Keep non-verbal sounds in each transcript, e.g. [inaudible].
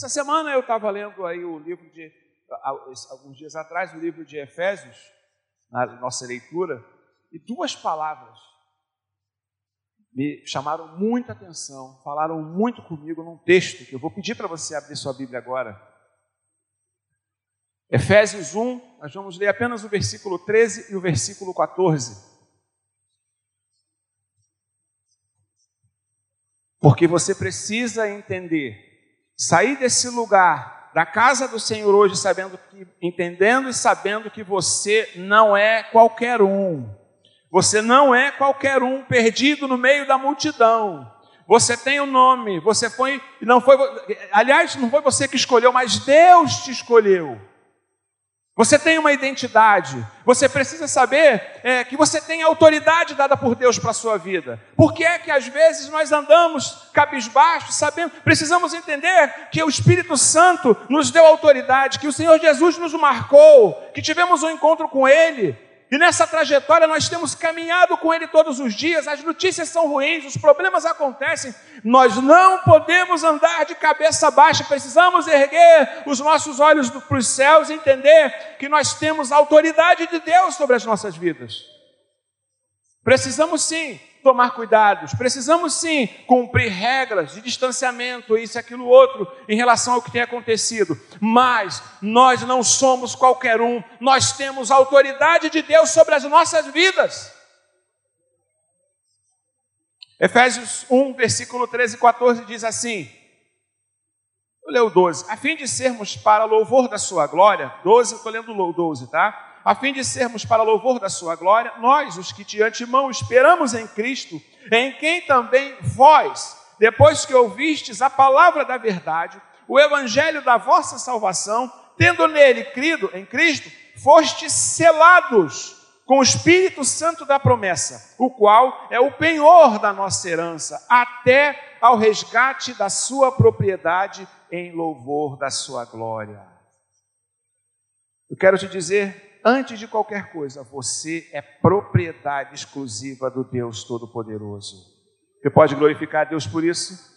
Essa semana eu estava lendo aí o livro de, alguns dias atrás, o livro de Efésios, na nossa leitura, e duas palavras me chamaram muita atenção, falaram muito comigo num texto que eu vou pedir para você abrir sua Bíblia agora. Efésios 1, nós vamos ler apenas o versículo 13 e o versículo 14. Porque você precisa entender, sair desse lugar, da casa do Senhor hoje, sabendo que, entendendo e sabendo que você não é qualquer um. Você não é qualquer um perdido no meio da multidão. Você tem um nome, você foi, não foi, aliás, não foi você que escolheu, mas Deus te escolheu. Você tem uma identidade. Você precisa saber é, que você tem autoridade dada por Deus para a sua vida. Por que é que às vezes nós andamos cabisbaixo, sabendo? Precisamos entender que o Espírito Santo nos deu autoridade, que o Senhor Jesus nos marcou, que tivemos um encontro com Ele. E nessa trajetória nós temos caminhado com Ele todos os dias, as notícias são ruins, os problemas acontecem, nós não podemos andar de cabeça baixa, precisamos erguer os nossos olhos para os céus e entender que nós temos a autoridade de Deus sobre as nossas vidas. Precisamos sim tomar cuidados, precisamos sim cumprir regras de distanciamento, isso, aquilo, outro, em relação ao que tem acontecido, mas nós não somos qualquer um, nós temos a autoridade de Deus sobre as nossas vidas. Efésios 1, versículo 13 e 14 diz assim: eu leio o 12, a fim de sermos para louvor da sua glória, 12, estou lendo o 12, tá? A fim de sermos para louvor da sua glória, nós, os que de antemão esperamos em Cristo, em quem também vós, depois que ouvistes a palavra da verdade, o evangelho da vossa salvação, tendo nele crido em Cristo, fostes selados com o Espírito Santo da promessa, o qual é o penhor da nossa herança, até ao resgate da sua propriedade em louvor da sua glória. Eu quero te dizer antes de qualquer coisa, você é propriedade exclusiva do Deus Todo-Poderoso. Você pode glorificar a Deus por isso?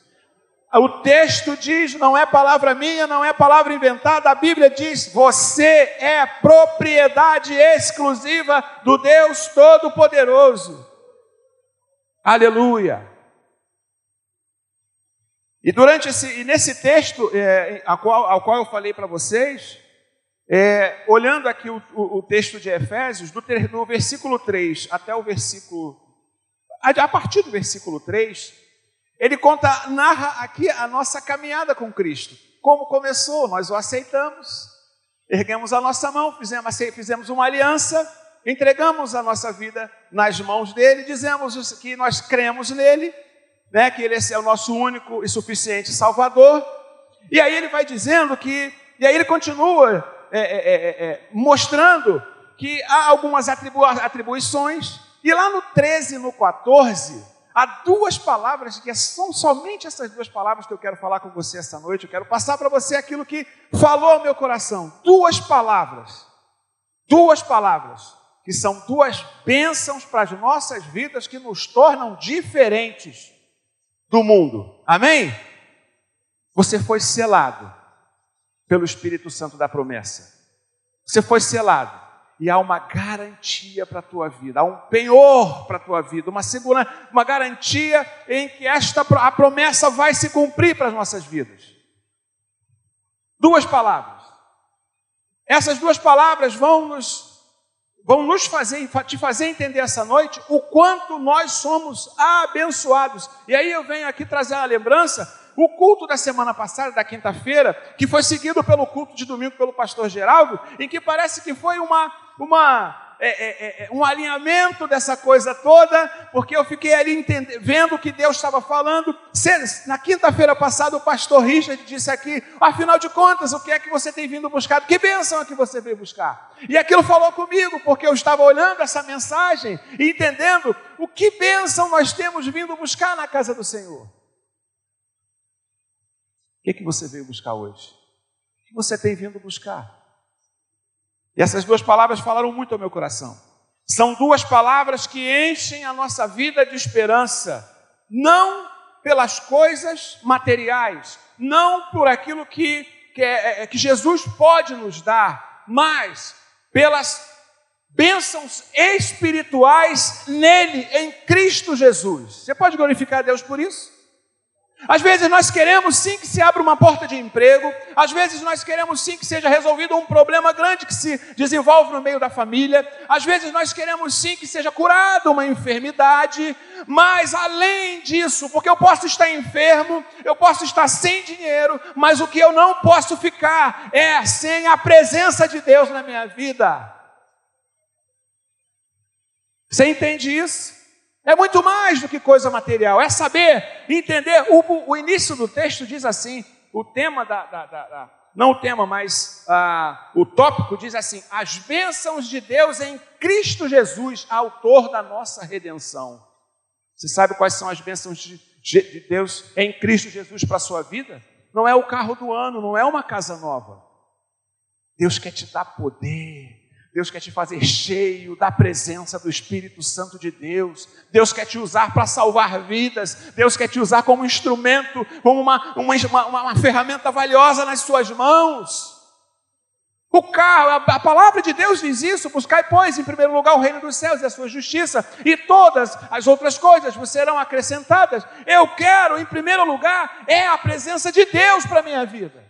O texto diz, não é palavra minha, não é palavra inventada, a Bíblia diz: você é propriedade exclusiva do Deus Todo-Poderoso. Aleluia. E durante esse, e nesse texto é, ao, qual, ao qual eu falei para vocês, é, olhando aqui o, o, o, texto de Efésios, do, do, versículo 3 até o versículo. A, a partir do versículo 3, ele conta, narra aqui a nossa caminhada com Cristo. Como começou, nós o aceitamos, erguemos a nossa mão, fizemos, fizemos uma aliança, entregamos a nossa vida nas mãos dele, dizemos que nós cremos nele, né, que ele é o nosso único e suficiente Salvador. E aí ele vai dizendo que, e aí ele continua é é, é, é, mostrando que há algumas atribu atribuições, e lá no 13 e no 14, há duas palavras que são somente essas duas palavras que eu quero falar com você essa noite. Eu quero passar para você aquilo que falou ao meu coração. Duas palavras, duas palavras, que são duas bênçãos para as nossas vidas que nos tornam diferentes do mundo. Amém? Você foi selado pelo Espírito Santo da promessa. Você foi selado e há uma garantia para a tua vida, há um penhor para a tua vida, uma segurança, uma garantia em que esta a promessa vai se cumprir para as nossas vidas. Duas palavras. Essas duas palavras vão nos vão nos fazer te fazer entender essa noite o quanto nós somos abençoados. E aí eu venho aqui trazer a lembrança o culto da semana passada, da quinta-feira, que foi seguido pelo culto de domingo pelo pastor Geraldo, em que parece que foi uma, uma, é, é, é, um alinhamento dessa coisa toda, porque eu fiquei ali vendo o que Deus estava falando. Na quinta-feira passada, o pastor Richard disse aqui: afinal de contas, o que é que você tem vindo buscar? Que bênção é que você veio buscar? E aquilo falou comigo, porque eu estava olhando essa mensagem e entendendo o que bênção nós temos vindo buscar na casa do Senhor. O que, é que você veio buscar hoje? O que você tem vindo buscar? E essas duas palavras falaram muito ao meu coração. São duas palavras que enchem a nossa vida de esperança. Não pelas coisas materiais, não por aquilo que, que, é, é que Jesus pode nos dar, mas pelas bênçãos espirituais nele, em Cristo Jesus. Você pode glorificar a Deus por isso? Às vezes nós queremos sim que se abra uma porta de emprego, às vezes nós queremos sim que seja resolvido um problema grande que se desenvolve no meio da família, às vezes nós queremos sim que seja curada uma enfermidade, mas além disso, porque eu posso estar enfermo, eu posso estar sem dinheiro, mas o que eu não posso ficar é sem a presença de Deus na minha vida. Você entende isso? É muito mais do que coisa material, é saber, entender. O, o início do texto diz assim: o tema da, da, da, da não o tema, mas ah, o tópico diz assim: as bênçãos de Deus em Cristo Jesus, autor da nossa redenção. Você sabe quais são as bênçãos de, de Deus em Cristo Jesus para a sua vida? Não é o carro do ano, não é uma casa nova. Deus quer te dar poder, Deus quer te fazer cheio da presença do Espírito Santo de Deus. Deus quer te usar para salvar vidas. Deus quer te usar como instrumento, como uma, uma, uma, uma ferramenta valiosa nas suas mãos. O carro, a, a, palavra de Deus diz isso: buscai, pois, em primeiro lugar o reino dos céus e a sua justiça, e todas as outras coisas vos serão acrescentadas. Eu quero, em primeiro lugar, é a presença de Deus para a minha vida.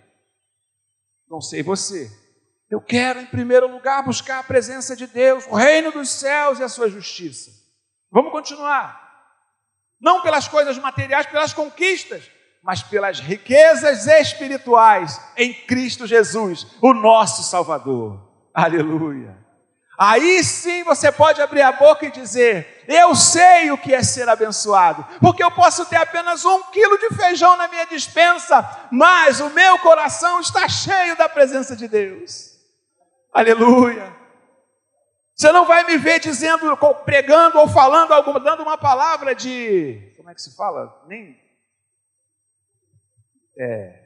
Não sei você, eu quero, em primeiro lugar, buscar a presença de Deus, o reino dos céus e a sua justiça. Vamos continuar. Não pelas coisas materiais, pelas conquistas, mas pelas riquezas espirituais em Cristo Jesus, o nosso Salvador. Aleluia. Aí sim você pode abrir a boca e dizer: Eu sei o que é ser abençoado, porque eu posso ter apenas um quilo de feijão na minha dispensa, mas o meu coração está cheio da presença de Deus. Aleluia. Você não vai me ver dizendo, pregando ou falando alguma, dando uma palavra de, como é que se fala? Nem é,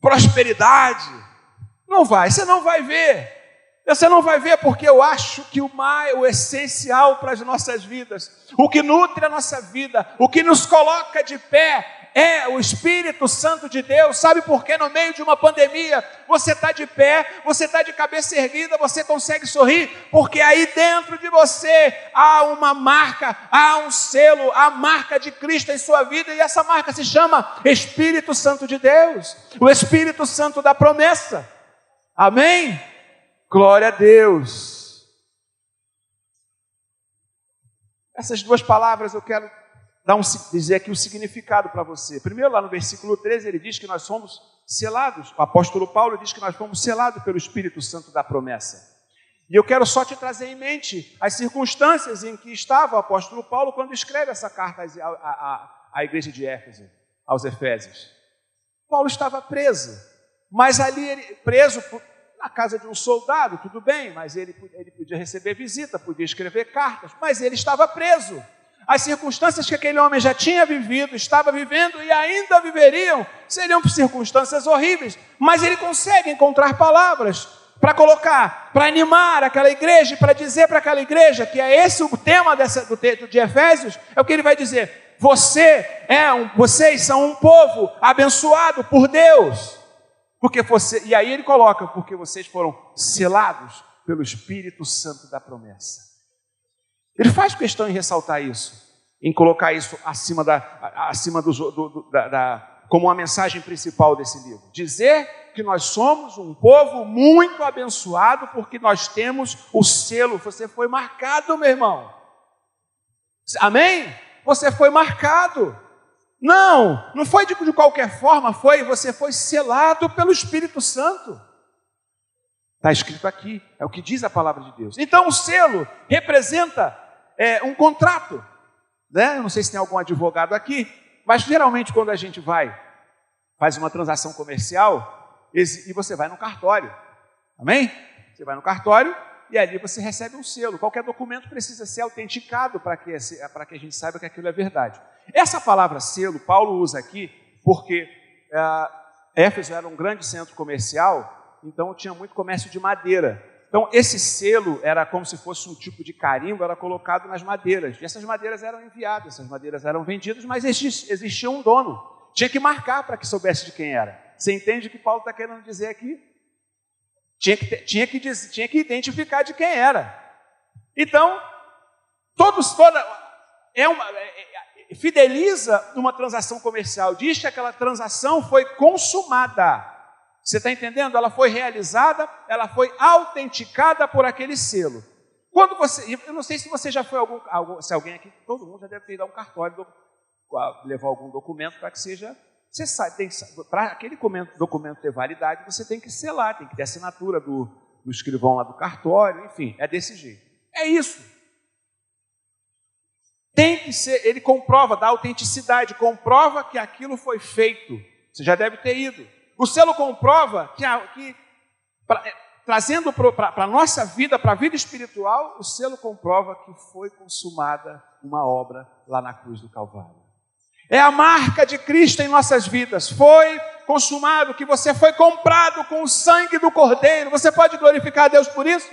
prosperidade. Não vai, você não vai ver. Você não vai ver porque eu acho que o mais, o essencial para as nossas vidas, o que nutre a nossa vida, o que nos coloca de pé, é o Espírito Santo de Deus. Sabe por que no meio de uma pandemia você está de pé, você está de cabeça erguida, você consegue sorrir? Porque aí dentro de você há uma marca, há um selo, a marca de Cristo em sua vida, e essa marca se chama Espírito Santo de Deus, o Espírito Santo da promessa. Amém? Glória a Deus. Essas duas palavras eu quero dar um, dizer aqui o significado para você. Primeiro, lá no versículo 13, ele diz que nós somos selados. O apóstolo Paulo diz que nós fomos selados pelo Espírito Santo da promessa. E eu quero só te trazer em mente as circunstâncias em que estava o apóstolo Paulo quando escreve essa carta à, à, à igreja de Éfeso, aos Efésios. Paulo estava preso, mas ali ele, preso na casa de um soldado, tudo bem, mas ele, ele podia receber visita, podia escrever cartas, mas ele estava preso as circunstâncias que aquele homem já tinha vivido, estava vivendo e ainda viveriam, seriam circunstâncias horríveis, mas ele consegue encontrar palavras para colocar, para animar aquela igreja, para dizer para aquela igreja que é esse o tema dessa, do texto de Efésios, é o que ele vai dizer: você é um, vocês são um povo abençoado por Deus, porque você, e aí ele coloca, porque vocês foram selados pelo Espírito Santo da promessa. Ele faz questão em ressaltar isso, em colocar isso acima da, acima do, do, da, da, como uma mensagem principal desse livro. Dizer que nós somos um povo muito abençoado porque nós temos o selo. Você foi marcado, meu irmão. Amém? Você foi marcado. Não, não foi de, de qualquer forma, foi você foi selado pelo Espírito Santo. Está escrito aqui, é o que diz a palavra de Deus. Então o selo representa é, um contrato. Né? Não sei se tem algum advogado aqui, mas geralmente quando a gente vai, faz uma transação comercial, e você vai no cartório. Amém? Você vai no cartório e ali você recebe um selo. Qualquer documento precisa ser autenticado para que, para que a gente saiba que aquilo é verdade. Essa palavra selo, Paulo usa aqui porque é, Éfeso era um grande centro comercial, então tinha muito comércio de madeira. Então, esse selo era como se fosse um tipo de carimbo, era colocado nas madeiras. E essas madeiras eram enviadas, essas madeiras eram vendidas, mas existia um dono. Tinha que marcar para que soubesse de quem era. Você entende o que Paulo está querendo dizer aqui? Tinha que, tinha, que, tinha que identificar de quem era. Então, todos, toda, é uma, é, é, fideliza uma transação comercial, diz que aquela transação foi consumada. Você está entendendo? Ela foi realizada, ela foi autenticada por aquele selo. Quando você, eu não sei se você já foi algum, algum se alguém aqui, todo mundo já deve ter ido um cartório, levar algum documento para que seja, você sabe, para aquele documento, documento ter validade, você tem que selar, tem que ter assinatura do, do escrivão lá do cartório, enfim, é desse jeito. É isso. Tem que ser, ele comprova, dá autenticidade, comprova que aquilo foi feito. Você já deve ter ido. O selo comprova que, que pra, é, trazendo para a nossa vida, para a vida espiritual, o selo comprova que foi consumada uma obra lá na cruz do Calvário. É a marca de Cristo em nossas vidas. Foi consumado, que você foi comprado com o sangue do Cordeiro. Você pode glorificar a Deus por isso?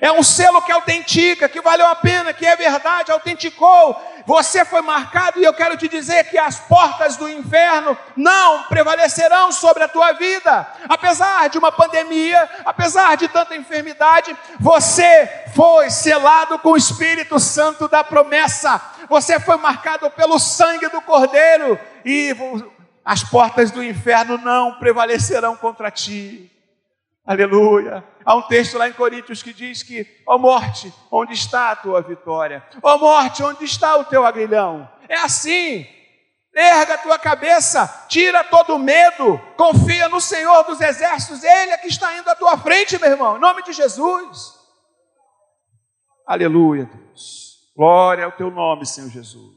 É um selo que autentica, que valeu a pena, que é verdade, autenticou. Você foi marcado e eu quero te dizer que as portas do inferno não prevalecerão sobre a tua vida. Apesar de uma pandemia, apesar de tanta enfermidade, você foi selado com o Espírito Santo da promessa. Você foi marcado pelo sangue do Cordeiro e as portas do inferno não prevalecerão contra ti. Aleluia. Há um texto lá em Coríntios que diz que, ó oh morte, onde está a tua vitória? Ó oh morte, onde está o teu agrilhão? É assim. Erga a tua cabeça, tira todo o medo, confia no Senhor dos exércitos, Ele é que está indo à tua frente, meu irmão, em nome de Jesus. Aleluia, Deus. Glória ao teu nome, Senhor Jesus.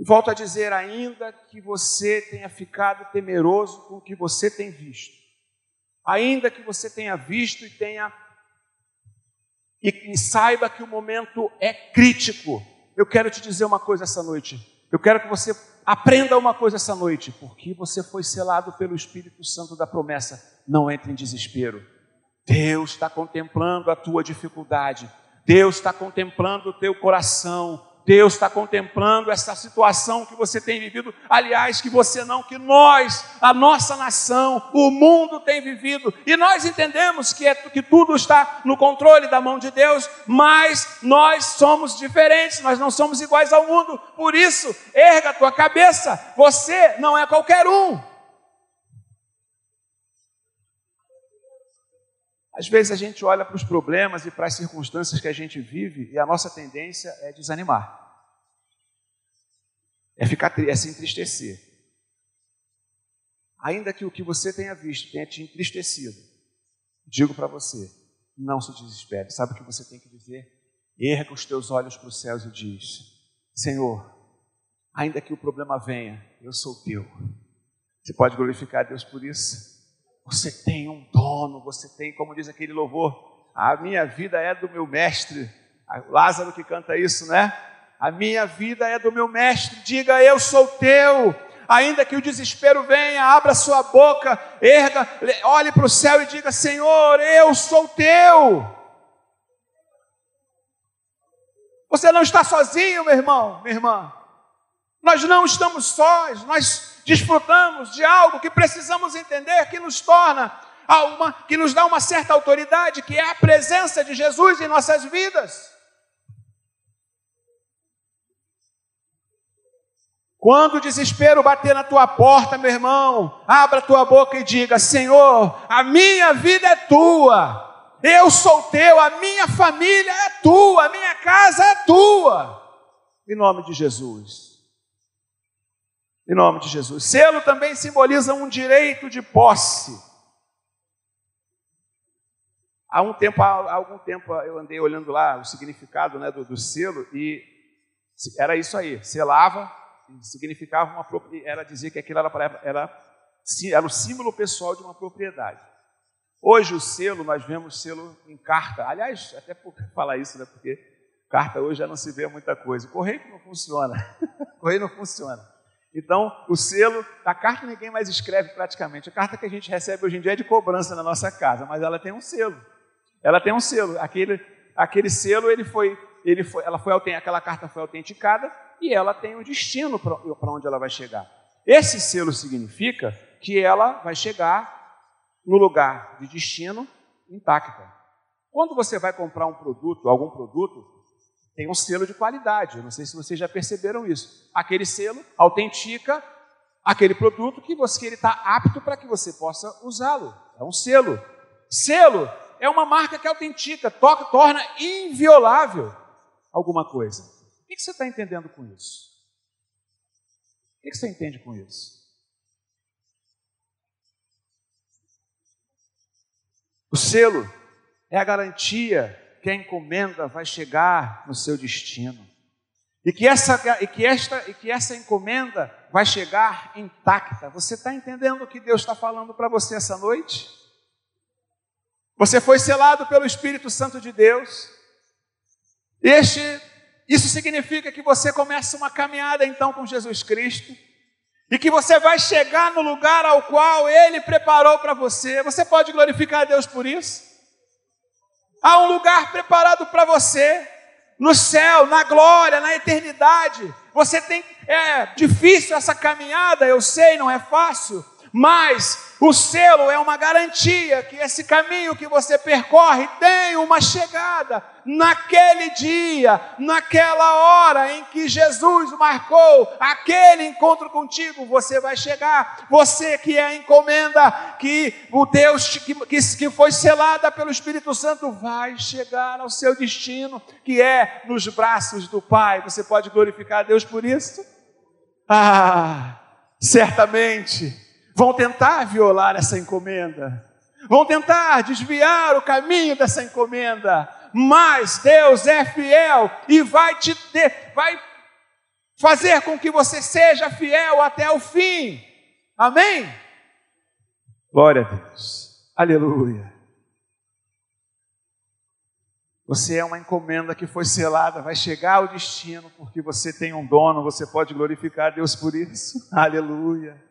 E volto a dizer ainda que você tenha ficado temeroso com o que você tem visto. Ainda que você tenha visto e tenha e, e saiba que o momento é crítico. Eu quero te dizer uma coisa essa noite. Eu quero que você aprenda uma coisa essa noite, porque você foi selado pelo Espírito Santo da promessa. Não entre em desespero. Deus está contemplando a tua dificuldade. Deus está contemplando o teu coração. Deus está contemplando essa situação que você tem vivido, aliás, que você não, que nós, a nossa nação, o mundo tem vivido, e nós entendemos que, é, que tudo está no controle da mão de Deus, mas nós somos diferentes, nós não somos iguais ao mundo, por isso, erga a tua cabeça, você não é qualquer um. Às vezes a gente olha para os problemas e para as circunstâncias que a gente vive e a nossa tendência é desanimar, é ficar é se entristecer. Ainda que o que você tenha visto tenha te entristecido, digo para você, não se desespere. Sabe o que você tem que dizer? Erga os teus olhos para os céus e diz: Senhor, ainda que o problema venha, eu sou teu. Você pode glorificar a Deus por isso? Você tem um dono, você tem, como diz aquele louvor, a minha vida é do meu mestre. Lázaro que canta isso, né? A minha vida é do meu mestre. Diga, eu sou teu. Ainda que o desespero venha, abra sua boca, erga, olhe para o céu e diga: Senhor, eu sou teu. Você não está sozinho, meu irmão, minha irmã. Nós não estamos sós, nós desfrutamos de algo que precisamos entender que nos torna uma, que nos dá uma certa autoridade, que é a presença de Jesus em nossas vidas. Quando o desespero bater na tua porta, meu irmão, abra tua boca e diga: Senhor, a minha vida é tua, eu sou teu, a minha família é tua, a minha casa é tua. Em nome de Jesus. Em nome de Jesus. Selo também simboliza um direito de posse. Há um tempo, há algum tempo eu andei olhando lá o significado né, do, do selo e era isso aí, selava, significava uma era dizer que aquilo era, era, era o símbolo pessoal de uma propriedade. Hoje o selo, nós vemos selo em carta. Aliás, até por falar isso, né, porque carta hoje já não se vê muita coisa. Correio não funciona. [laughs] correio não funciona. Então, o selo da carta ninguém mais escreve praticamente. A carta que a gente recebe hoje em dia é de cobrança na nossa casa, mas ela tem um selo. Ela tem um selo. Aquele, aquele selo, ele foi, ele foi, ela foi, aquela carta foi autenticada e ela tem um destino para onde ela vai chegar. Esse selo significa que ela vai chegar no lugar de destino intacta. Quando você vai comprar um produto, algum produto, tem um selo de qualidade. Eu não sei se vocês já perceberam isso. Aquele selo autentica aquele produto que você ele está apto para que você possa usá-lo. É um selo. Selo é uma marca que autentica, toca, torna inviolável alguma coisa. O que você está entendendo com isso? O que você entende com isso? O selo é a garantia que a encomenda vai chegar no seu destino. E que essa, e que esta, e que essa encomenda vai chegar intacta. Você está entendendo o que Deus está falando para você essa noite? Você foi selado pelo Espírito Santo de Deus. Este, isso significa que você começa uma caminhada então com Jesus Cristo e que você vai chegar no lugar ao qual Ele preparou para você. Você pode glorificar a Deus por isso? Há um lugar preparado para você, no céu, na glória, na eternidade. Você tem. É difícil essa caminhada, eu sei, não é fácil, mas o selo é uma garantia que esse caminho que você percorre tem uma chegada naquele dia, naquela hora em que Jesus marcou aquele encontro contigo, você vai chegar. Você que é a encomenda, que o Deus que, que, foi selada pelo Espírito Santo, vai chegar ao seu destino, que é nos braços do Pai. Você pode glorificar a Deus por isso? Ah, certamente vão tentar violar essa encomenda, vão tentar desviar o caminho dessa encomenda, mas Deus é fiel e vai te ter, vai fazer com que você seja fiel até o fim. Amém? Glória a Deus. Aleluia. Você é uma encomenda que foi selada, vai chegar ao destino, porque você tem um dono, você pode glorificar Deus por isso. [laughs] Aleluia.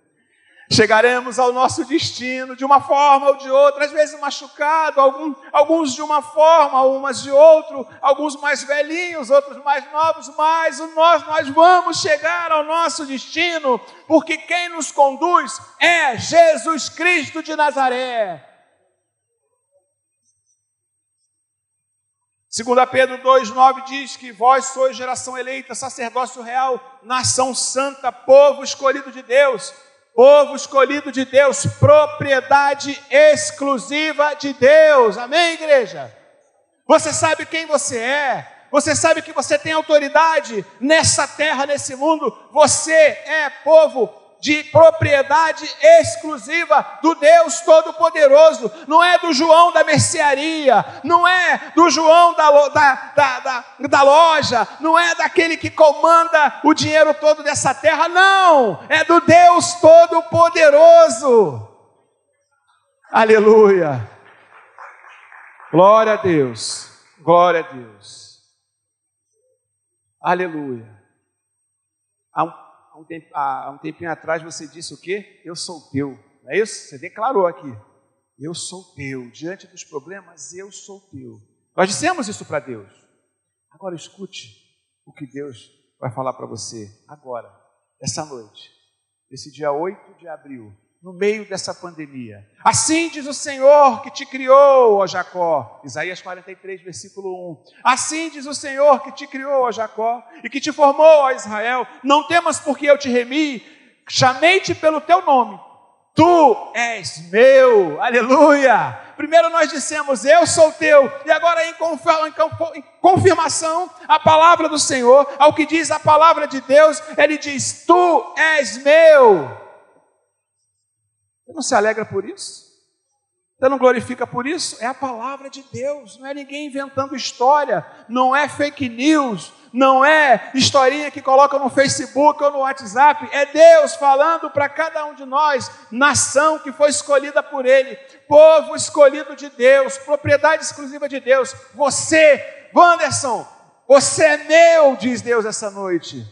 Chegaremos ao nosso destino de uma forma ou de outra, às vezes machucado, alguns de uma forma, umas de outro, alguns mais velhinhos, outros mais novos, mas nós, nós vamos chegar ao nosso destino, porque quem nos conduz é Jesus Cristo de Nazaré. 2 Pedro 2,9 diz que vós sois geração eleita, sacerdócio real, nação santa, povo escolhido de Deus povo escolhido de Deus, propriedade exclusiva de Deus. Amém, igreja? Você sabe quem você é, você sabe que você tem autoridade nessa terra, nesse mundo, você é povo de propriedade exclusiva do Deus Todo-Poderoso, não é do João da mercearia, não é do João da, da, da, da, loja, não é daquele que comanda o dinheiro todo dessa terra, não, é do Deus Todo-Poderoso. Aleluia. Glória a Deus. Glória a Deus. Aleluia. Tempo, há um tempinho atrás você disse o quê? Eu sou teu. Não é isso? Você declarou aqui. Eu sou teu. Diante dos problemas, eu sou teu. Nós dissemos isso para Deus. Agora escute o que Deus vai falar para você agora, essa noite, esse dia 8 de abril no meio dessa pandemia. Assim diz o Senhor que te criou, ó Jacó. Isaías 43, versículo 1. Assim diz o Senhor que te criou, ó Jacó, e que te formou, ó Israel. Não temas porque eu te remi, chamei-te pelo teu nome. Tu és meu, aleluia. Primeiro nós dissemos, eu sou teu, e agora em confirmação a palavra do Senhor, ao que diz a palavra de Deus, ele diz: Tu és meu. Não se alegra por isso? Você não glorifica por isso? É a palavra de Deus, não é ninguém inventando história, não é fake news, não é historinha que coloca no Facebook ou no WhatsApp, é Deus falando para cada um de nós, nação que foi escolhida por Ele, povo escolhido de Deus, propriedade exclusiva de Deus. Você, Wanderson, você é meu, diz Deus essa noite.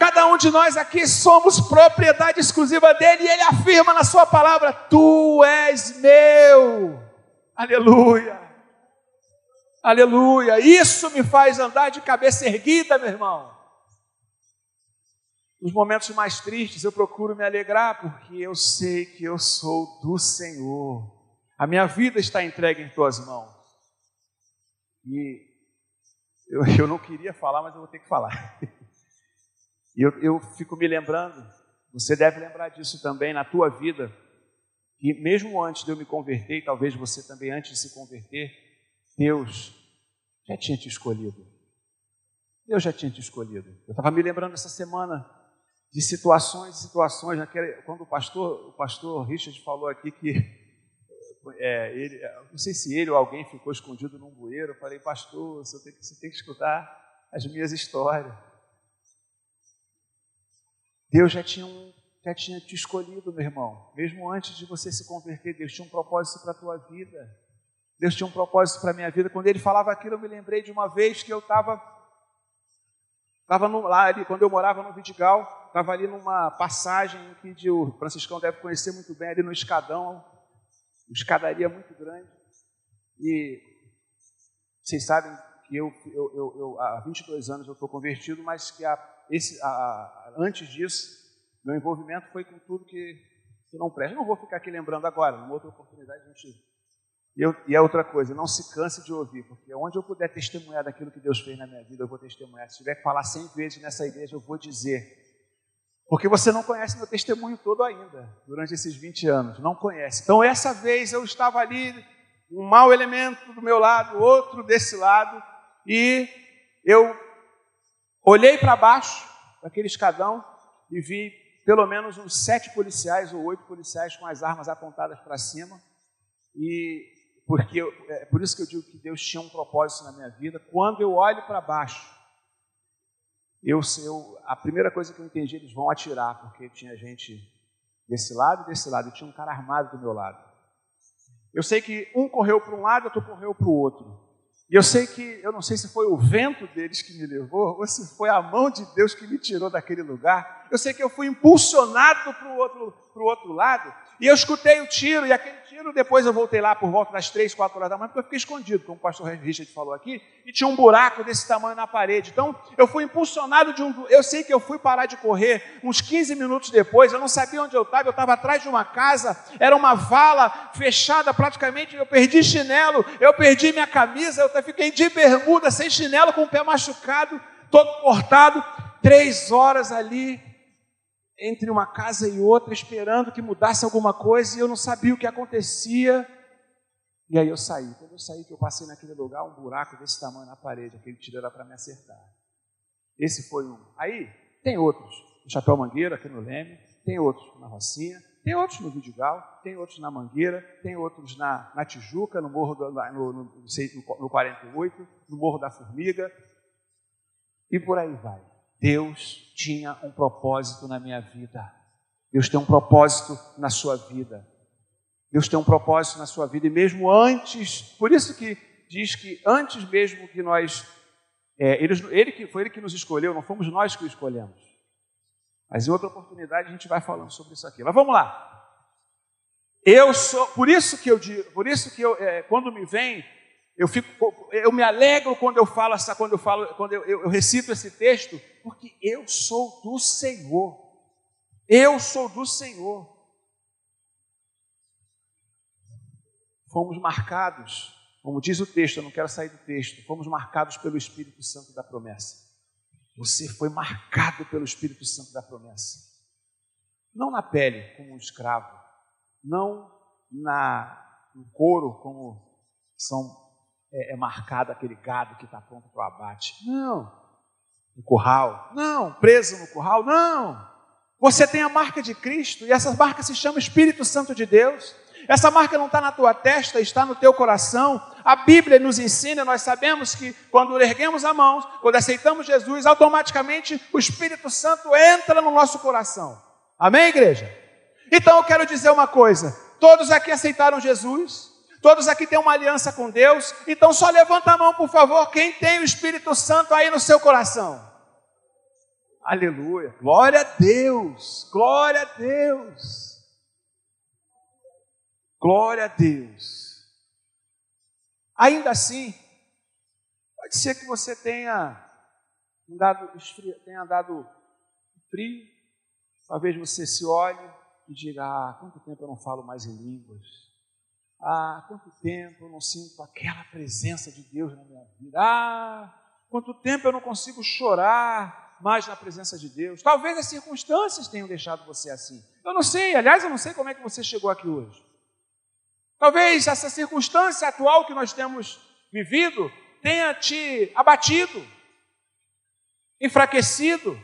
Cada um de nós aqui somos propriedade exclusiva dele e ele afirma na sua palavra: Tu és meu. Aleluia. Aleluia. Isso me faz andar de cabeça erguida, meu irmão. Nos momentos mais tristes eu procuro me alegrar porque eu sei que eu sou do Senhor. A minha vida está entregue em tuas mãos. E eu, eu não queria falar, mas eu vou ter que falar. [laughs] E eu, eu fico me lembrando, você deve lembrar disso também na tua vida, que mesmo antes de eu me converter, e talvez você também antes de se converter, Deus já tinha te escolhido. Deus já tinha te escolhido. Eu estava me lembrando essa semana de situações e situações, naquele, quando o pastor, o pastor Richard falou aqui que é, ele, não sei se ele ou alguém ficou escondido num bueiro, eu falei, pastor, você tem, você tem que escutar as minhas histórias. Deus já tinha, um, já tinha te escolhido, meu irmão. Mesmo antes de você se converter, Deus tinha um propósito para a tua vida. Deus tinha um propósito para a minha vida. Quando ele falava aquilo, eu me lembrei de uma vez que eu estava estava lá ali, quando eu morava no Vidigal, estava ali numa passagem que o Franciscão deve conhecer muito bem, ali no Escadão, uma escadaria muito grande. E vocês sabem que eu, eu, eu, eu há 22 anos eu estou convertido, mas que a esse, a, a, antes disso, meu envolvimento foi com tudo que, não presta. não vou ficar aqui lembrando agora, numa outra oportunidade a gente. E, eu, e é outra coisa, não se canse de ouvir, porque onde eu puder testemunhar daquilo que Deus fez na minha vida, eu vou testemunhar. Se tiver que falar cem vezes nessa igreja, eu vou dizer. Porque você não conhece meu testemunho todo ainda, durante esses 20 anos, não conhece. Então, essa vez eu estava ali, um mau elemento do meu lado, outro desse lado, e eu Olhei para baixo, daquele escadão, e vi pelo menos uns sete policiais ou oito policiais com as armas apontadas para cima. E porque é por isso que eu digo que Deus tinha um propósito na minha vida. Quando eu olho para baixo, eu, eu, a primeira coisa que eu entendi, eles vão atirar, porque tinha gente desse lado e desse lado, e tinha um cara armado do meu lado. Eu sei que um correu para um lado, outro correu para o outro. E eu sei que, eu não sei se foi o vento deles que me levou, ou se foi a mão de Deus que me tirou daquele lugar. Eu sei que eu fui impulsionado para o outro, outro lado, e eu escutei o tiro, e aquele depois eu voltei lá por volta das três, quatro horas da manhã, porque eu fiquei escondido, como o pastor Richard falou aqui, e tinha um buraco desse tamanho na parede. Então, eu fui impulsionado de um. Eu sei que eu fui parar de correr uns 15 minutos depois, eu não sabia onde eu estava, eu estava atrás de uma casa, era uma vala fechada praticamente, eu perdi chinelo, eu perdi minha camisa, eu fiquei de bermuda, sem chinelo, com o pé machucado, todo cortado, três horas ali entre uma casa e outra, esperando que mudasse alguma coisa, e eu não sabia o que acontecia. E aí eu saí. Quando eu saí, que eu passei naquele lugar, um buraco desse tamanho na parede, aquele tiro era para me acertar. Esse foi um. Aí, tem outros. No Chapéu Mangueira, aqui no Leme, tem outros na Rocinha, tem outros no Vidigal, tem outros na Mangueira, tem outros na, na Tijuca, no Morro do, no, no, no, no 48, no Morro da Formiga, e por aí vai. Deus tinha um propósito na minha vida. Deus tem um propósito na sua vida. Deus tem um propósito na sua vida. E mesmo antes, por isso que diz que antes mesmo que nós. É, ele, ele que, foi ele que nos escolheu, não fomos nós que o escolhemos. Mas em outra oportunidade a gente vai falando sobre isso aqui. Mas vamos lá. Eu sou, por isso que eu digo, por isso que eu, é, quando me vem eu, fico, eu me alegro quando eu falo essa, quando eu falo, quando eu, eu, eu recito esse texto, porque eu sou do Senhor. Eu sou do Senhor. Fomos marcados, como diz o texto, eu não quero sair do texto, fomos marcados pelo Espírito Santo da promessa. Você foi marcado pelo Espírito Santo da promessa. Não na pele, como um escravo, não na, no couro, como são é, é marcado aquele gado que está pronto para o abate. Não. No curral. Não. Preso no curral. Não. Você tem a marca de Cristo e essa marca se chama Espírito Santo de Deus. Essa marca não está na tua testa, está no teu coração. A Bíblia nos ensina, nós sabemos que quando erguemos a mão, quando aceitamos Jesus, automaticamente o Espírito Santo entra no nosso coração. Amém, igreja? Então eu quero dizer uma coisa: todos aqui aceitaram Jesus, Todos aqui têm uma aliança com Deus, então só levanta a mão, por favor, quem tem o Espírito Santo aí no seu coração. Aleluia. Glória a Deus. Glória a Deus. Glória a Deus. Ainda assim, pode ser que você tenha andado, tenha andado frio. Talvez você se olhe e diga: Ah, quanto tempo eu não falo mais em línguas? Ah, quanto tempo eu não sinto aquela presença de Deus na minha vida? Ah, quanto tempo eu não consigo chorar mais na presença de Deus? Talvez as circunstâncias tenham deixado você assim. Eu não sei, aliás, eu não sei como é que você chegou aqui hoje. Talvez essa circunstância atual que nós temos vivido tenha te abatido, enfraquecido,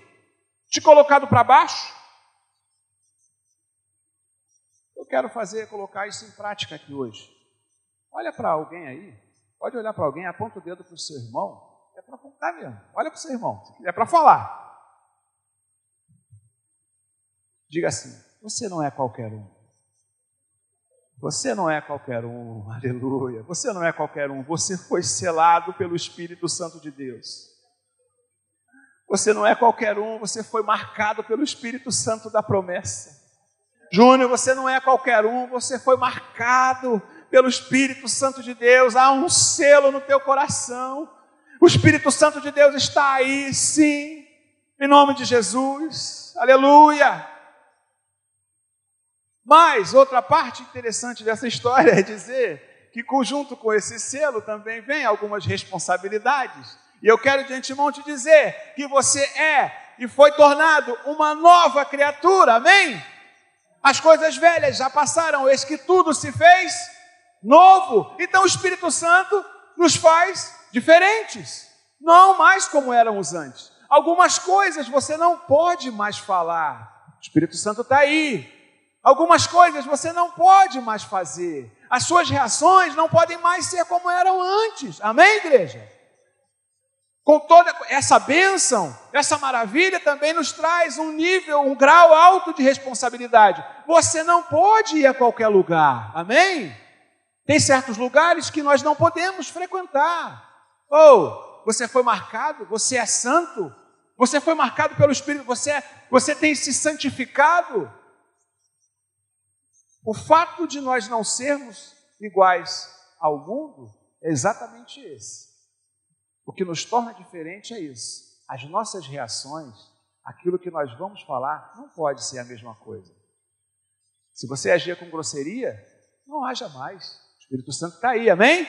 te colocado para baixo. Eu quero fazer, colocar isso em prática aqui hoje. Olha para alguém aí, pode olhar para alguém, aponta o dedo para o seu irmão, é para apontar mesmo. Olha para o seu irmão, é para falar. Diga assim: você não é qualquer um. Você não é qualquer um, [laughs] aleluia. Você não é qualquer um, você foi selado pelo Espírito Santo de Deus. Você não é qualquer um, você foi marcado pelo Espírito Santo da promessa. Júnior, você não é qualquer um, você foi marcado pelo Espírito Santo de Deus. Há um selo no teu coração. O Espírito Santo de Deus está aí, sim, em nome de Jesus. Aleluia. Mas outra parte interessante dessa [laughs] história é dizer que, junto com esse selo, também vem algumas responsabilidades. E eu quero de antemão te dizer que você é e foi tornado uma nova criatura, amém? As coisas velhas já passaram, eis que tudo se fez novo. Então o Espírito Santo nos faz diferentes, não mais como éramos antes. Algumas coisas você não pode mais falar, o Espírito Santo está aí. Algumas coisas você não pode mais fazer, as suas reações não podem mais ser como eram antes, amém, igreja? Com toda essa bênção, essa maravilha também nos traz um nível, um grau alto de responsabilidade. Você não pode ir a qualquer lugar, amém? Tem certos lugares que nós não podemos frequentar. Ou você foi marcado, você é santo, você foi marcado pelo Espírito, você, é, você tem se santificado. O fato de nós não sermos iguais ao mundo é exatamente esse. O que nos torna diferente é isso. As nossas reações, aquilo que nós vamos falar, não pode ser a mesma coisa. Se você agir com grosseria, não haja mais. O Espírito Santo está aí, amém?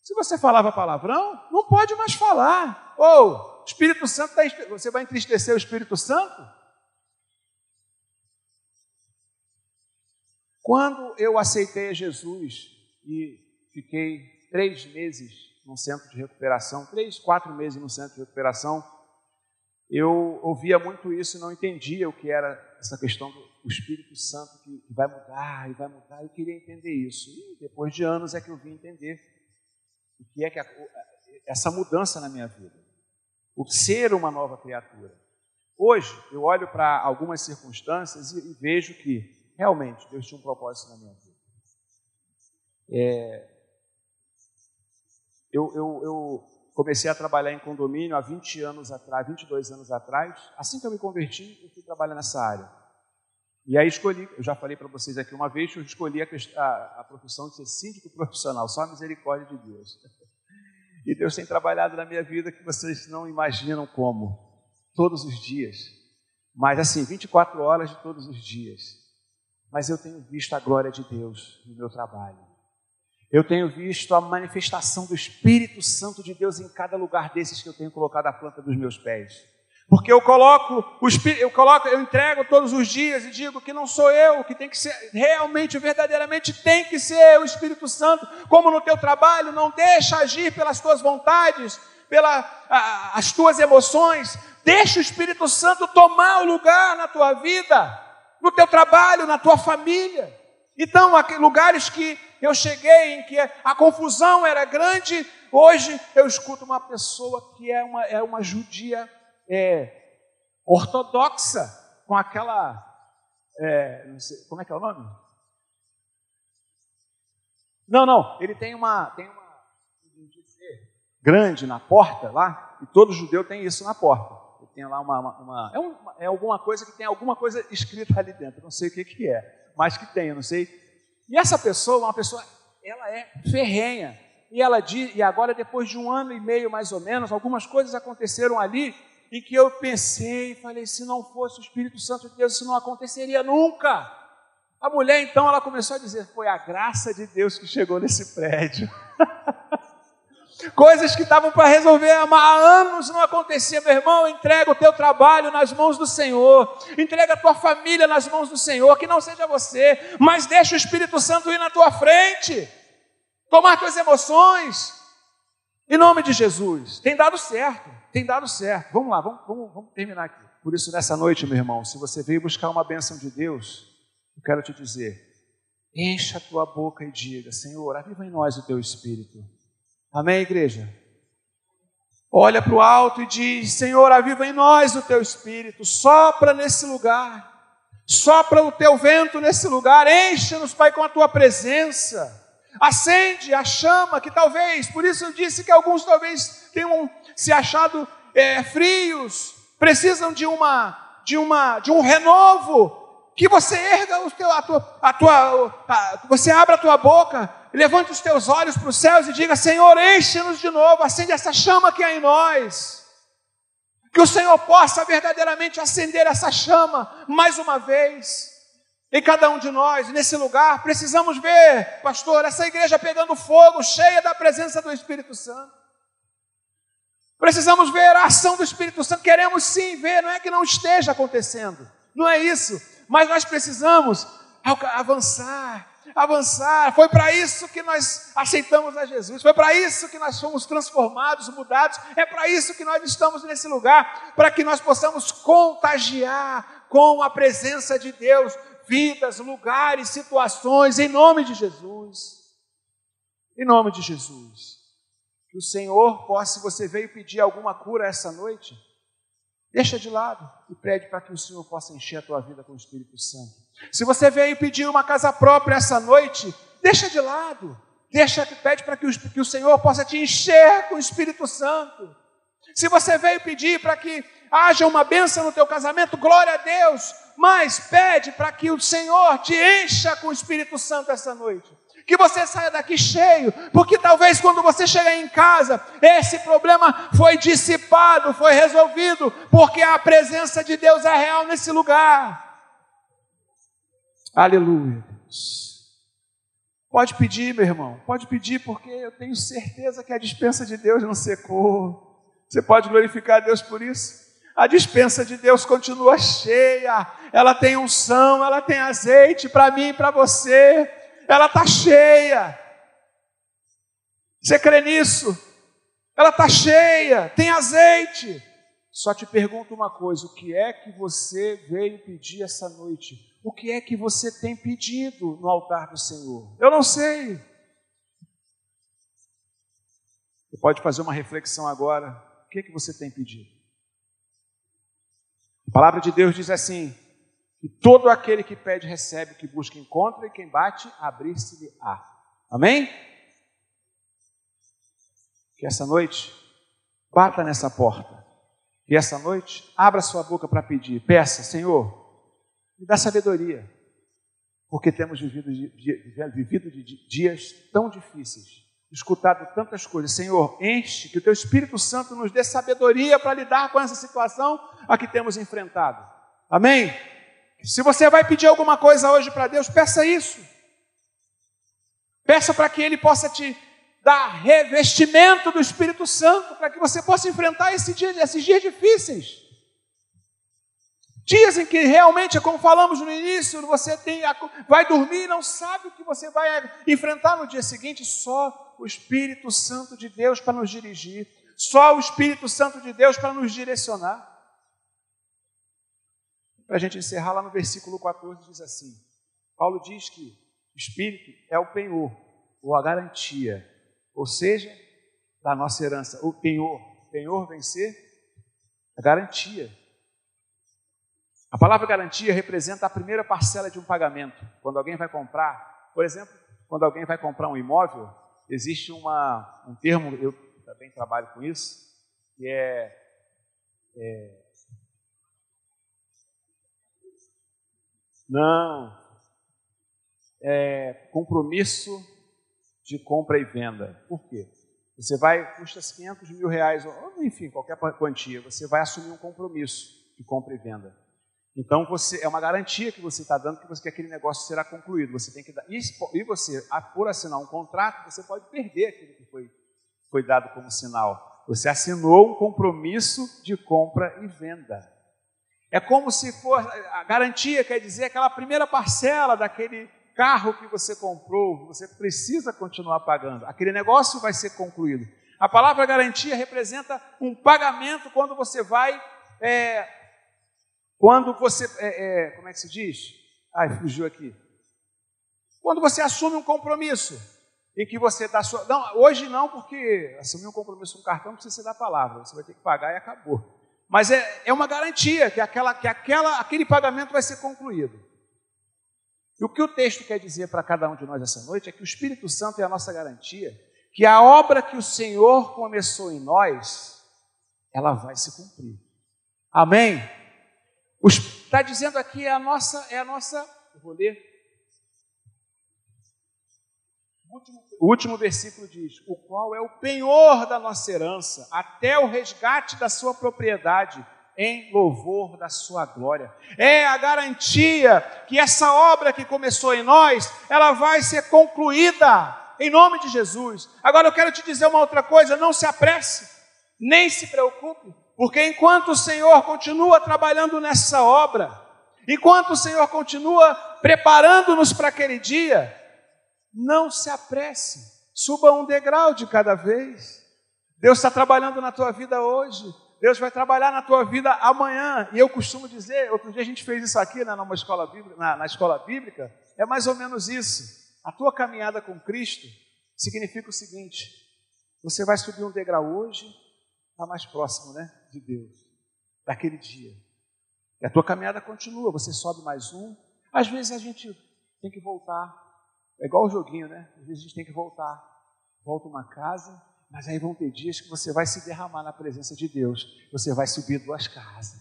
Se você falava palavrão, não pode mais falar. Ou, o Espírito Santo está. Você vai entristecer o Espírito Santo? Quando eu aceitei a Jesus e fiquei três meses num centro de recuperação, três, quatro meses no centro de recuperação, eu ouvia muito isso e não entendia o que era essa questão do Espírito Santo que vai mudar e vai mudar. Eu queria entender isso. E depois de anos é que eu vim entender o que é que a, essa mudança na minha vida, o ser uma nova criatura. Hoje eu olho para algumas circunstâncias e, e, vejo que realmente Deus tinha um propósito na minha vida. É, eu, eu, eu, comecei a trabalhar em condomínio há 20 anos atrás, 22 anos atrás. Assim que eu me converti, eu fui trabalhar nessa área. E aí escolhi, eu já falei para vocês aqui uma vez, eu escolhi a, a, a, profissão de ser síndico profissional, só a misericórdia de Deus. [laughs] E Deus tem trabalhado na minha vida que vocês não imaginam como, todos os dias. Mas assim, 24 horas de todos os dias. Mas eu tenho visto a glória de Deus no meu trabalho. Eu tenho visto a manifestação do Espírito Santo de Deus em cada lugar desses que eu tenho colocado a planta dos meus pés. Porque eu coloco eu coloco, eu entrego todos os dias e digo que não sou eu, que tem que ser realmente, verdadeiramente tem que ser o Espírito Santo, como no teu trabalho, não deixa agir pelas tuas vontades, pelas tuas emoções, deixa o Espírito Santo tomar o lugar na tua vida, no teu trabalho, na tua família. Então, lugares que eu cheguei em que a confusão era grande, hoje eu escuto uma pessoa que é uma, é uma judia é, ortodoxa, com aquela. É, sei, como é que é o nome? Não, não, ele tem uma, tem uma grande na porta lá, e todo judeu tem isso na porta. tem lá uma. uma, uma é, um, é, alguma coisa que tem alguma coisa escrita ali dentro. Não sei o que, que é, mas que tem, eu não sei. E essa pessoa, uma pessoa, ela é ferrenha. E ela diz, e agora, depois de um ano e meio mais ou menos, algumas coisas aconteceram ali em que eu pensei falei: se não fosse o Espírito Santo de Deus, isso não aconteceria nunca. A mulher, então, ela começou a dizer: foi a graça de Deus que chegou nesse prédio. [laughs] Coisas que estavam para resolver há anos não acontecia, meu irmão. Entrega o teu trabalho nas mãos do Senhor, entrega a tua família nas mãos do Senhor, que não seja você, mas deixa o Espírito Santo ir na tua frente, tomar tuas emoções, em nome de Jesus. Tem dado certo, tem dado certo. Vamos lá, vamos, vamos, vamos terminar aqui. Por isso, nessa noite, meu irmão, se você veio buscar uma bênção de Deus, eu quero te dizer: encha a tua boca e diga: Senhor, aviva em nós o teu espírito. Amém, igreja? Olha para o alto e diz: Senhor, aviva em nós o teu espírito, sopra nesse lugar, sopra o teu vento nesse lugar, enche-nos, Pai, com a tua presença. Acende a chama que talvez, por isso eu disse que alguns talvez tenham se achado é, frios, precisam de uma, de uma, de um renovo, que você erga o teu, a tua, a tua a, você abra a tua boca, levante os teus olhos para os céus e diga: Senhor, enche-nos de novo, acende essa chama que há em nós. Que o Senhor possa verdadeiramente acender essa chama mais uma vez em cada um de nós, nesse lugar. Precisamos ver, pastor, essa igreja pegando fogo, cheia da presença do Espírito Santo. Precisamos ver a ação do Espírito Santo. Queremos sim ver, não é que não esteja acontecendo, não é isso, mas nós precisamos avançar, avançar. Foi para isso que nós aceitamos a Jesus, foi para isso que nós fomos transformados, mudados, é para isso que nós estamos nesse lugar, para que nós possamos contagiar com a presença de Deus vidas, lugares, situações, em nome de Jesus. Em nome de Jesus. Que o Senhor possa, se você veio pedir alguma cura essa noite, Deixa de lado e pede para que o Senhor possa encher a tua vida com o Espírito Santo. Se você veio pedir uma casa própria essa noite, deixa de lado. Deixa, pede para que o, que o Senhor possa te encher com o Espírito Santo. Se você veio pedir para que haja uma bênção no teu casamento, glória a Deus. Mas pede para que o Senhor te encha com o Espírito Santo essa noite que você saia daqui cheio, porque talvez quando você chegar em casa, esse problema foi dissipado, foi resolvido, porque a presença de Deus é real nesse lugar. Aleluia. Pode pedir, meu irmão, pode pedir, porque eu tenho certeza que a dispensa de Deus não secou. Você pode glorificar a Deus por isso? A dispensa de Deus continua cheia, ela tem unção, ela tem azeite para mim e para você ela está cheia. Você crê nisso? Ela está cheia, tem azeite. Só te pergunto uma coisa: o que é que você veio pedir essa noite? O que é que você tem pedido no altar do Senhor? Eu não sei. Você pode fazer uma reflexão agora. O que é que você tem pedido? A palavra de Deus diz assim: e todo aquele que pede, recebe, que busca, encontra, e quem bate, abrir-se-lhe-á. Amém? Que essa noite, bata nessa porta. Que essa noite, abra sua boca para pedir. Peça, Senhor, me dá sabedoria. Porque temos vivido, vivido de dias tão difíceis, escutado tantas coisas. Senhor, enche, que o Teu Espírito Santo nos dê sabedoria para lidar com essa situação a que temos enfrentado. Amém? Se você vai pedir alguma coisa hoje para Deus, peça isso. Peça para que Ele possa te dar revestimento do Espírito Santo, para que você possa enfrentar esse dia, esses dias difíceis. Dias em que realmente, como falamos no início, você tem, vai dormir e não sabe o que você vai enfrentar no dia seguinte. Só o Espírito Santo de Deus para nos dirigir, só o Espírito Santo de Deus para nos direcionar. Para a gente encerrar lá no versículo 14, diz assim: Paulo diz que o Espírito é o penhor, ou a garantia, ou seja, da nossa herança. O penhor, penhor vem ser a garantia. A palavra garantia representa a primeira parcela de um pagamento. Quando alguém vai comprar, por exemplo, quando alguém vai comprar um imóvel, existe uma, um termo, eu também trabalho com isso, que é, é Não. É compromisso de compra e venda. Por quê? Você vai, custa 500 mil reais, ou enfim, qualquer quantia, você vai assumir um compromisso de compra e venda. Então você é uma garantia que você está dando que, você, que aquele negócio será concluído. Você tem que dar, e você, por assinar um contrato, você pode perder aquilo que foi, foi dado como sinal. Você assinou um compromisso de compra e venda. É como se for a garantia quer dizer aquela primeira parcela daquele carro que você comprou, você precisa continuar pagando. Aquele negócio vai ser concluído. A palavra garantia representa um pagamento quando você vai é, quando você, é, é, como é que se diz? Ai, fugiu aqui. Quando você assume um compromisso em que você dá sua. Não, hoje não, porque assumir um compromisso com um cartão precisa ser da palavra, você vai ter que pagar e acabou. Mas é, é uma garantia que, aquela, que aquela, aquele pagamento vai ser concluído. E o que o texto quer dizer para cada um de nós essa noite é que o Espírito Santo é a nossa garantia, que a obra que o Senhor começou em nós, ela vai se cumprir. Amém? Está dizendo aqui é a nossa, é a nossa. Eu vou ler. Último, o último versículo diz: o qual é o penhor da nossa herança, até o resgate da sua propriedade, em louvor da sua glória. É a garantia que essa obra que começou em nós, ela vai ser concluída em nome de Jesus. Agora eu quero te dizer uma outra coisa: não se apresse, nem se preocupe. Porque enquanto o Senhor continua trabalhando nessa obra, enquanto o Senhor continua preparando-nos para aquele dia, não se apresse, suba um degrau de cada vez. Deus está trabalhando na tua vida hoje, Deus vai trabalhar na tua vida amanhã. E eu costumo dizer, outro dia a gente fez isso aqui né, numa escola bíblica, na, na escola bíblica, é mais ou menos isso. A tua caminhada com Cristo significa o seguinte: você vai subir um degrau hoje, está mais próximo, né? de Deus, daquele dia. E a tua caminhada continua, você sobe mais um. Às vezes a gente tem que voltar. É igual o joguinho, né? Às vezes a gente tem que voltar. Volta uma casa, mas aí vão ter dias que você vai se derramar na presença de Deus. Você vai subir duas casas.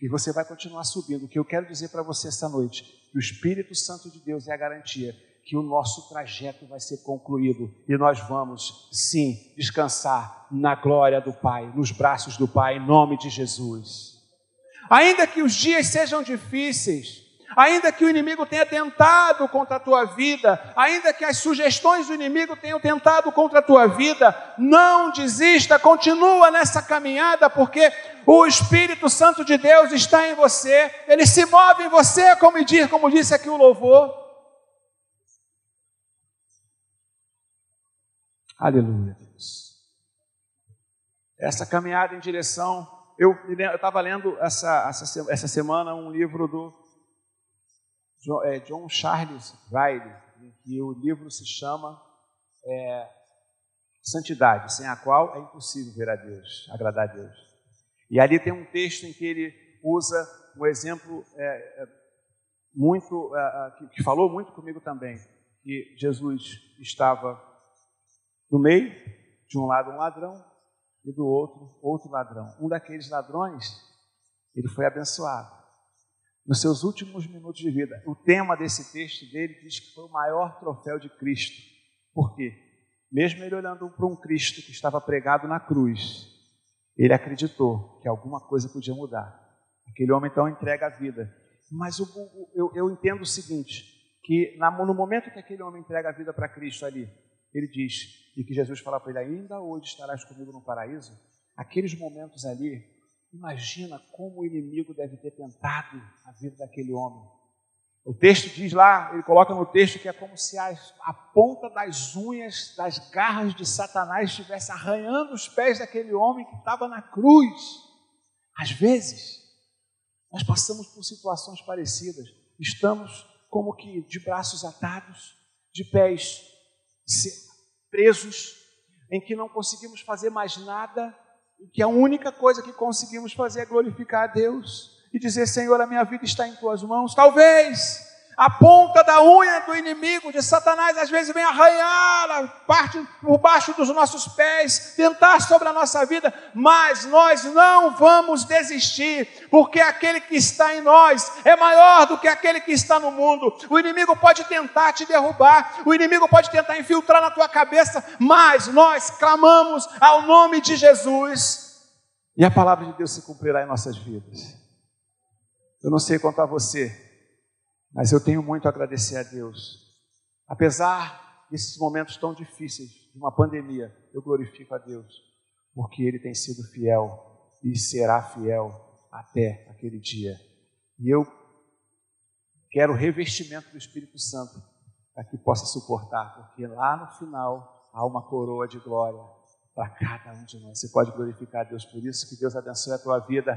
E você vai continuar subindo. O que eu quero dizer para você esta noite, que o Espírito Santo de Deus é a garantia que o nosso trajeto vai ser concluído e nós vamos, sim, descansar na glória do Pai, nos braços do Pai, em nome de Jesus. Ainda que os dias sejam difíceis, ainda que o inimigo tenha tentado contra a tua vida, ainda que as sugestões do inimigo tenham tentado contra a tua vida, não desista, continua nessa caminhada, porque o Espírito Santo de Deus está em você, ele se move em você, como, diz, como disse aqui o louvor. Aleluia, Deus. Essa caminhada em direção. Eu estava lendo essa, essa, essa, semana um livro do John, é, John Charles Riley, que o livro se chama é, Santidade, sem a qual é impossível ver a Deus, agradar a Deus. E ali tem um texto em que ele usa um exemplo é, é muito é, que, que falou muito comigo também, que Jesus estava no meio, de um lado um ladrão e do outro outro ladrão. Um daqueles ladrões, ele foi abençoado. Nos seus últimos minutos de vida, o tema desse texto dele diz que foi o maior troféu de Cristo. Por quê? Mesmo ele olhando para um Cristo que estava pregado na cruz, ele acreditou que alguma coisa podia mudar. Aquele homem então entrega a vida. Mas eu, eu, entendo o seguinte: que no momento que aquele homem entrega a vida para Cristo ali, ele diz, e que Jesus fala para ele: Ainda hoje estarás comigo no paraíso. Aqueles momentos ali, imagina como o inimigo deve ter tentado a vida daquele homem. O texto diz lá, ele coloca no texto que é como se a, ponta das unhas, das garras de Satanás estivesse arranhando os pés daquele homem que estava na cruz. Às vezes, nós passamos por situações parecidas. Estamos como que de braços atados, de pés presos, em que não conseguimos fazer mais nada, que a única coisa que conseguimos fazer é glorificar a Deus e dizer: Senhor, a minha vida está em tuas mãos. Talvez A ponta da unha do inimigo, de Satanás, às vezes vem arranhar a parte por baixo dos nossos pés, tentar sobre a nossa vida, mas nós não vamos desistir, porque aquele que está em nós é maior do que aquele que está no mundo. O inimigo pode tentar te derrubar, o inimigo pode tentar infiltrar na tua cabeça, mas nós clamamos ao nome de Jesus e a palavra de Deus se cumprirá em nossas vidas. Eu não sei quanto a você, mas eu tenho muito a agradecer a Deus. Apesar desses momentos tão difíceis, de uma pandemia, eu glorifico a Deus, porque Ele tem sido fiel e será fiel até aquele dia. E eu quero o revestimento do Espírito Santo para que possa suportar, porque lá no final há uma coroa de glória para cada um de nós. Você pode glorificar a Deus por isso, que Deus abençoe a tua vida